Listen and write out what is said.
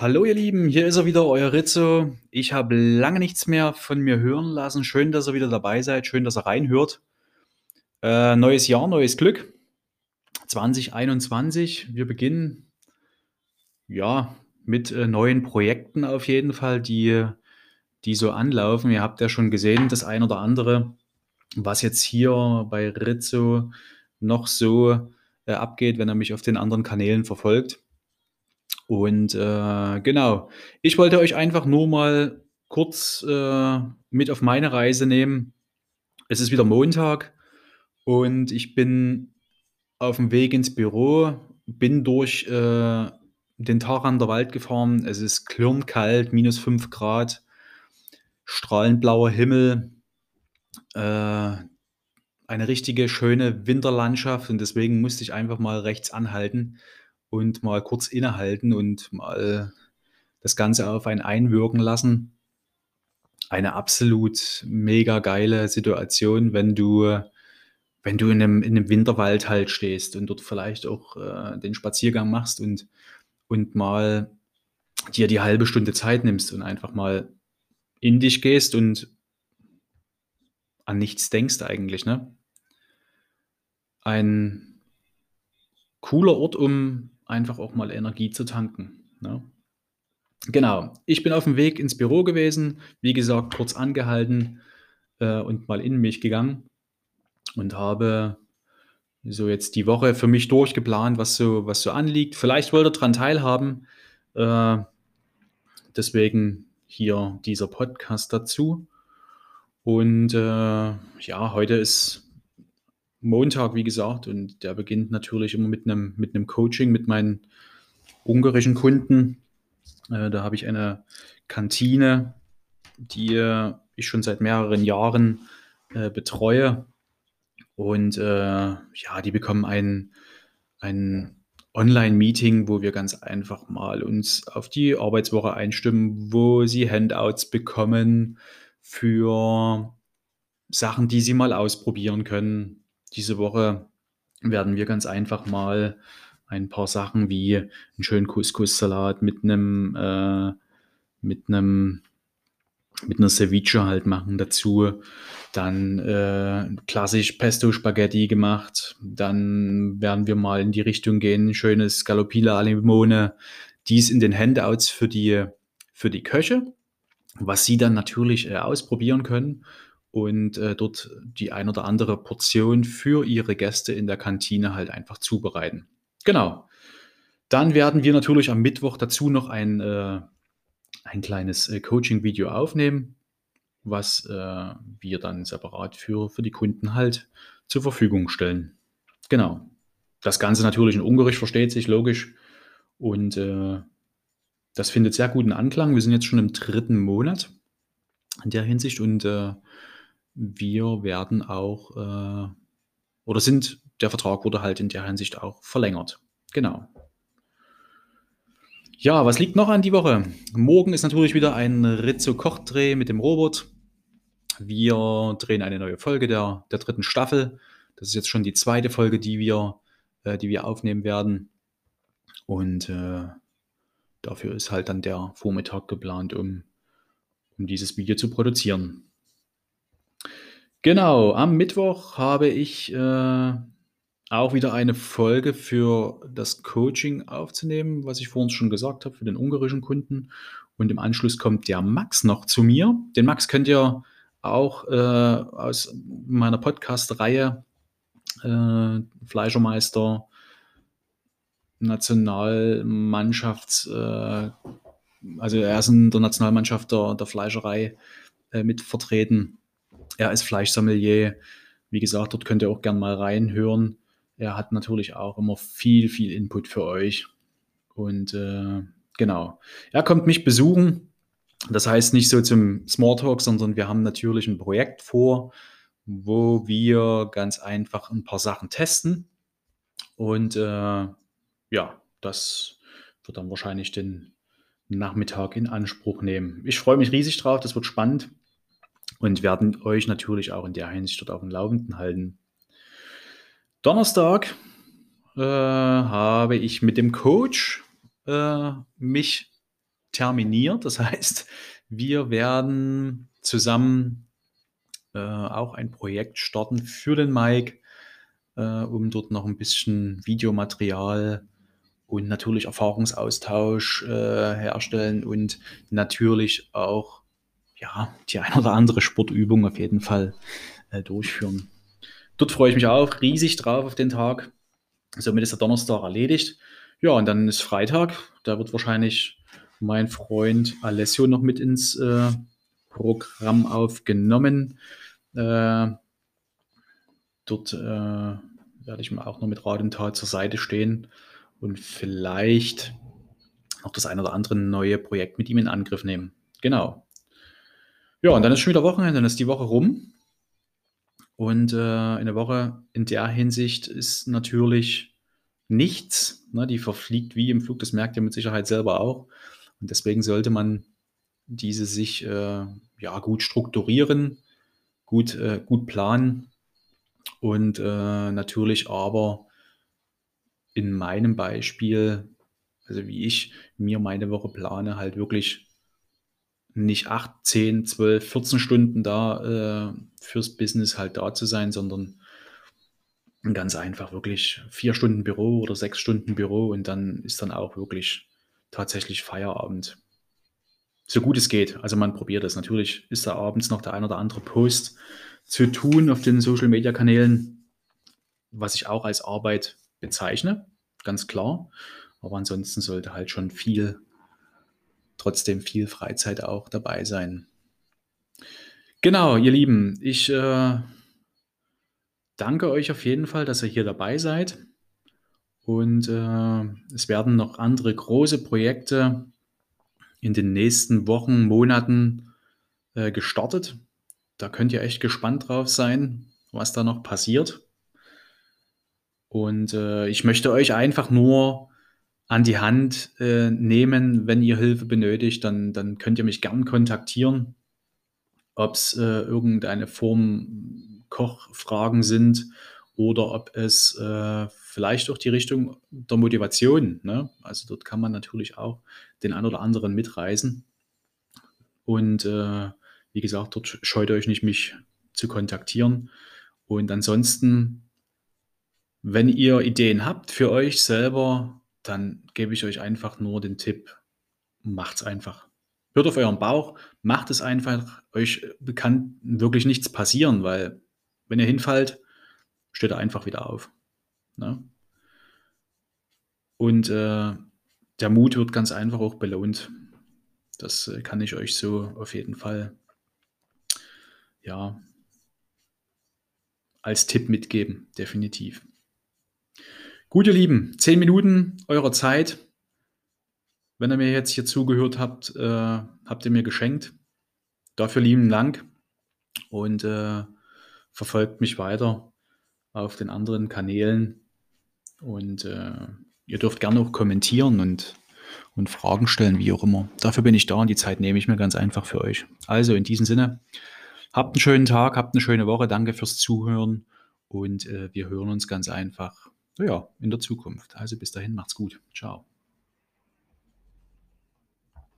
Hallo ihr Lieben, hier ist er wieder, euer Rizzo. Ich habe lange nichts mehr von mir hören lassen. Schön, dass ihr wieder dabei seid, schön, dass ihr reinhört. Äh, neues Jahr, neues Glück. 2021, wir beginnen ja mit äh, neuen Projekten auf jeden Fall, die, die so anlaufen. Ihr habt ja schon gesehen, das ein oder andere, was jetzt hier bei Rizzo noch so äh, abgeht, wenn er mich auf den anderen Kanälen verfolgt. Und äh, genau, ich wollte euch einfach nur mal kurz äh, mit auf meine Reise nehmen. Es ist wieder Montag und ich bin auf dem Weg ins Büro, bin durch äh, den Taranter Wald gefahren. Es ist klirrend minus 5 Grad, strahlend blauer Himmel, äh, eine richtige schöne Winterlandschaft und deswegen musste ich einfach mal rechts anhalten und mal kurz innehalten und mal das Ganze auf einen einwirken lassen. Eine absolut mega geile Situation, wenn du, wenn du in einem, in einem Winterwald halt stehst und dort vielleicht auch äh, den Spaziergang machst und, und mal dir die halbe Stunde Zeit nimmst und einfach mal in dich gehst und an nichts denkst eigentlich, ne? Ein cooler Ort, um einfach auch mal Energie zu tanken. Ne? Genau, ich bin auf dem Weg ins Büro gewesen, wie gesagt, kurz angehalten äh, und mal in mich gegangen und habe so jetzt die Woche für mich durchgeplant, was so, was so anliegt. Vielleicht wollt ihr daran teilhaben. Äh, deswegen hier dieser Podcast dazu. Und äh, ja, heute ist Montag, wie gesagt, und der beginnt natürlich immer mit einem, mit einem Coaching mit meinen ungarischen Kunden. Äh, da habe ich eine Kantine, die ich schon seit mehreren Jahren äh, betreue. Und äh, ja, die bekommen ein, ein Online-Meeting, wo wir ganz einfach mal uns auf die Arbeitswoche einstimmen, wo sie Handouts bekommen für Sachen, die sie mal ausprobieren können, diese Woche werden wir ganz einfach mal ein paar Sachen wie einen schönen Couscous-Salat mit einem, äh, mit einem, mit einer Ceviche halt machen dazu. Dann äh, klassisch Pesto Spaghetti gemacht. Dann werden wir mal in die Richtung gehen, schönes Scalopila alle Limone. Dies in den Handouts für die, für die Köche, was sie dann natürlich äh, ausprobieren können und äh, dort die ein oder andere Portion für ihre Gäste in der Kantine halt einfach zubereiten. Genau. Dann werden wir natürlich am Mittwoch dazu noch ein, äh, ein kleines äh, Coaching-Video aufnehmen, was äh, wir dann separat für, für die Kunden halt zur Verfügung stellen. Genau. Das Ganze natürlich in Ungarisch, versteht sich, logisch. Und äh, das findet sehr guten Anklang. Wir sind jetzt schon im dritten Monat in der Hinsicht und äh, wir werden auch äh, oder sind, der Vertrag wurde halt in der Hinsicht auch verlängert. Genau. Ja, was liegt noch an die Woche? Morgen ist natürlich wieder ein Rizzo-Koch-Dreh mit dem Robot. Wir drehen eine neue Folge der, der dritten Staffel. Das ist jetzt schon die zweite Folge, die wir, äh, die wir aufnehmen werden. Und äh, dafür ist halt dann der Vormittag geplant, um, um dieses Video zu produzieren. Genau, am Mittwoch habe ich äh, auch wieder eine Folge für das Coaching aufzunehmen, was ich vorhin schon gesagt habe, für den ungarischen Kunden. Und im Anschluss kommt der Max noch zu mir. Den Max könnt ihr auch äh, aus meiner Podcast-Reihe äh, Fleischermeister, Nationalmannschafts, äh, also er ist in der Nationalmannschaft der, der Fleischerei äh, mit vertreten. Er ist Fleischsommelier. Wie gesagt, dort könnt ihr auch gerne mal reinhören. Er hat natürlich auch immer viel, viel Input für euch. Und äh, genau, er kommt mich besuchen. Das heißt nicht so zum Smalltalk, sondern wir haben natürlich ein Projekt vor, wo wir ganz einfach ein paar Sachen testen. Und äh, ja, das wird dann wahrscheinlich den Nachmittag in Anspruch nehmen. Ich freue mich riesig drauf, das wird spannend und werden euch natürlich auch in der Hinsicht dort auf dem Laufenden halten. Donnerstag äh, habe ich mit dem Coach äh, mich terminiert. Das heißt, wir werden zusammen äh, auch ein Projekt starten für den Mike, äh, um dort noch ein bisschen Videomaterial und natürlich Erfahrungsaustausch äh, herstellen und natürlich auch ja, die ein oder andere Sportübung auf jeden Fall äh, durchführen. Dort freue ich mich auch riesig drauf auf den Tag. Somit ist der Donnerstag erledigt. Ja, und dann ist Freitag. Da wird wahrscheinlich mein Freund Alessio noch mit ins äh, Programm aufgenommen. Äh, dort äh, werde ich mir auch noch mit Rat und Tat zur Seite stehen und vielleicht noch das ein oder andere neue Projekt mit ihm in Angriff nehmen. Genau. Ja, und dann ist schon wieder Wochenende, dann ist die Woche rum. Und äh, eine Woche in der Hinsicht ist natürlich nichts. Ne? Die verfliegt wie im Flug, das merkt ihr mit Sicherheit selber auch. Und deswegen sollte man diese sich äh, ja, gut strukturieren, gut, äh, gut planen und äh, natürlich aber in meinem Beispiel, also wie ich mir meine Woche plane, halt wirklich nicht 8, 10, 12, 14 Stunden da äh, fürs Business halt da zu sein, sondern ganz einfach wirklich vier Stunden Büro oder sechs Stunden Büro und dann ist dann auch wirklich tatsächlich Feierabend. So gut es geht. Also man probiert es. Natürlich ist da abends noch der ein oder andere Post zu tun auf den Social Media Kanälen, was ich auch als Arbeit bezeichne, ganz klar. Aber ansonsten sollte halt schon viel trotzdem viel Freizeit auch dabei sein. Genau, ihr Lieben, ich äh, danke euch auf jeden Fall, dass ihr hier dabei seid. Und äh, es werden noch andere große Projekte in den nächsten Wochen, Monaten äh, gestartet. Da könnt ihr echt gespannt drauf sein, was da noch passiert. Und äh, ich möchte euch einfach nur an die Hand äh, nehmen. Wenn ihr Hilfe benötigt, dann, dann könnt ihr mich gern kontaktieren. Ob es äh, irgendeine Form Kochfragen sind oder ob es äh, vielleicht auch die Richtung der Motivation. Ne? Also dort kann man natürlich auch den einen oder anderen mitreisen. Und äh, wie gesagt, dort scheut euch nicht, mich zu kontaktieren. Und ansonsten, wenn ihr Ideen habt für euch selber, dann gebe ich euch einfach nur den Tipp, macht's einfach. Hört auf euren Bauch, macht es einfach. Euch kann wirklich nichts passieren, weil wenn ihr hinfallt, steht er einfach wieder auf. Ne? Und äh, der Mut wird ganz einfach auch belohnt. Das äh, kann ich euch so auf jeden Fall ja als Tipp mitgeben, definitiv. Gut, ihr Lieben, zehn Minuten eurer Zeit. Wenn ihr mir jetzt hier zugehört habt, äh, habt ihr mir geschenkt. Dafür lieben Dank und äh, verfolgt mich weiter auf den anderen Kanälen. Und äh, ihr dürft gerne auch kommentieren und, und Fragen stellen, wie auch immer. Dafür bin ich da und die Zeit nehme ich mir ganz einfach für euch. Also in diesem Sinne, habt einen schönen Tag, habt eine schöne Woche. Danke fürs Zuhören und äh, wir hören uns ganz einfach ja, in der Zukunft. Also bis dahin, macht's gut. Ciao.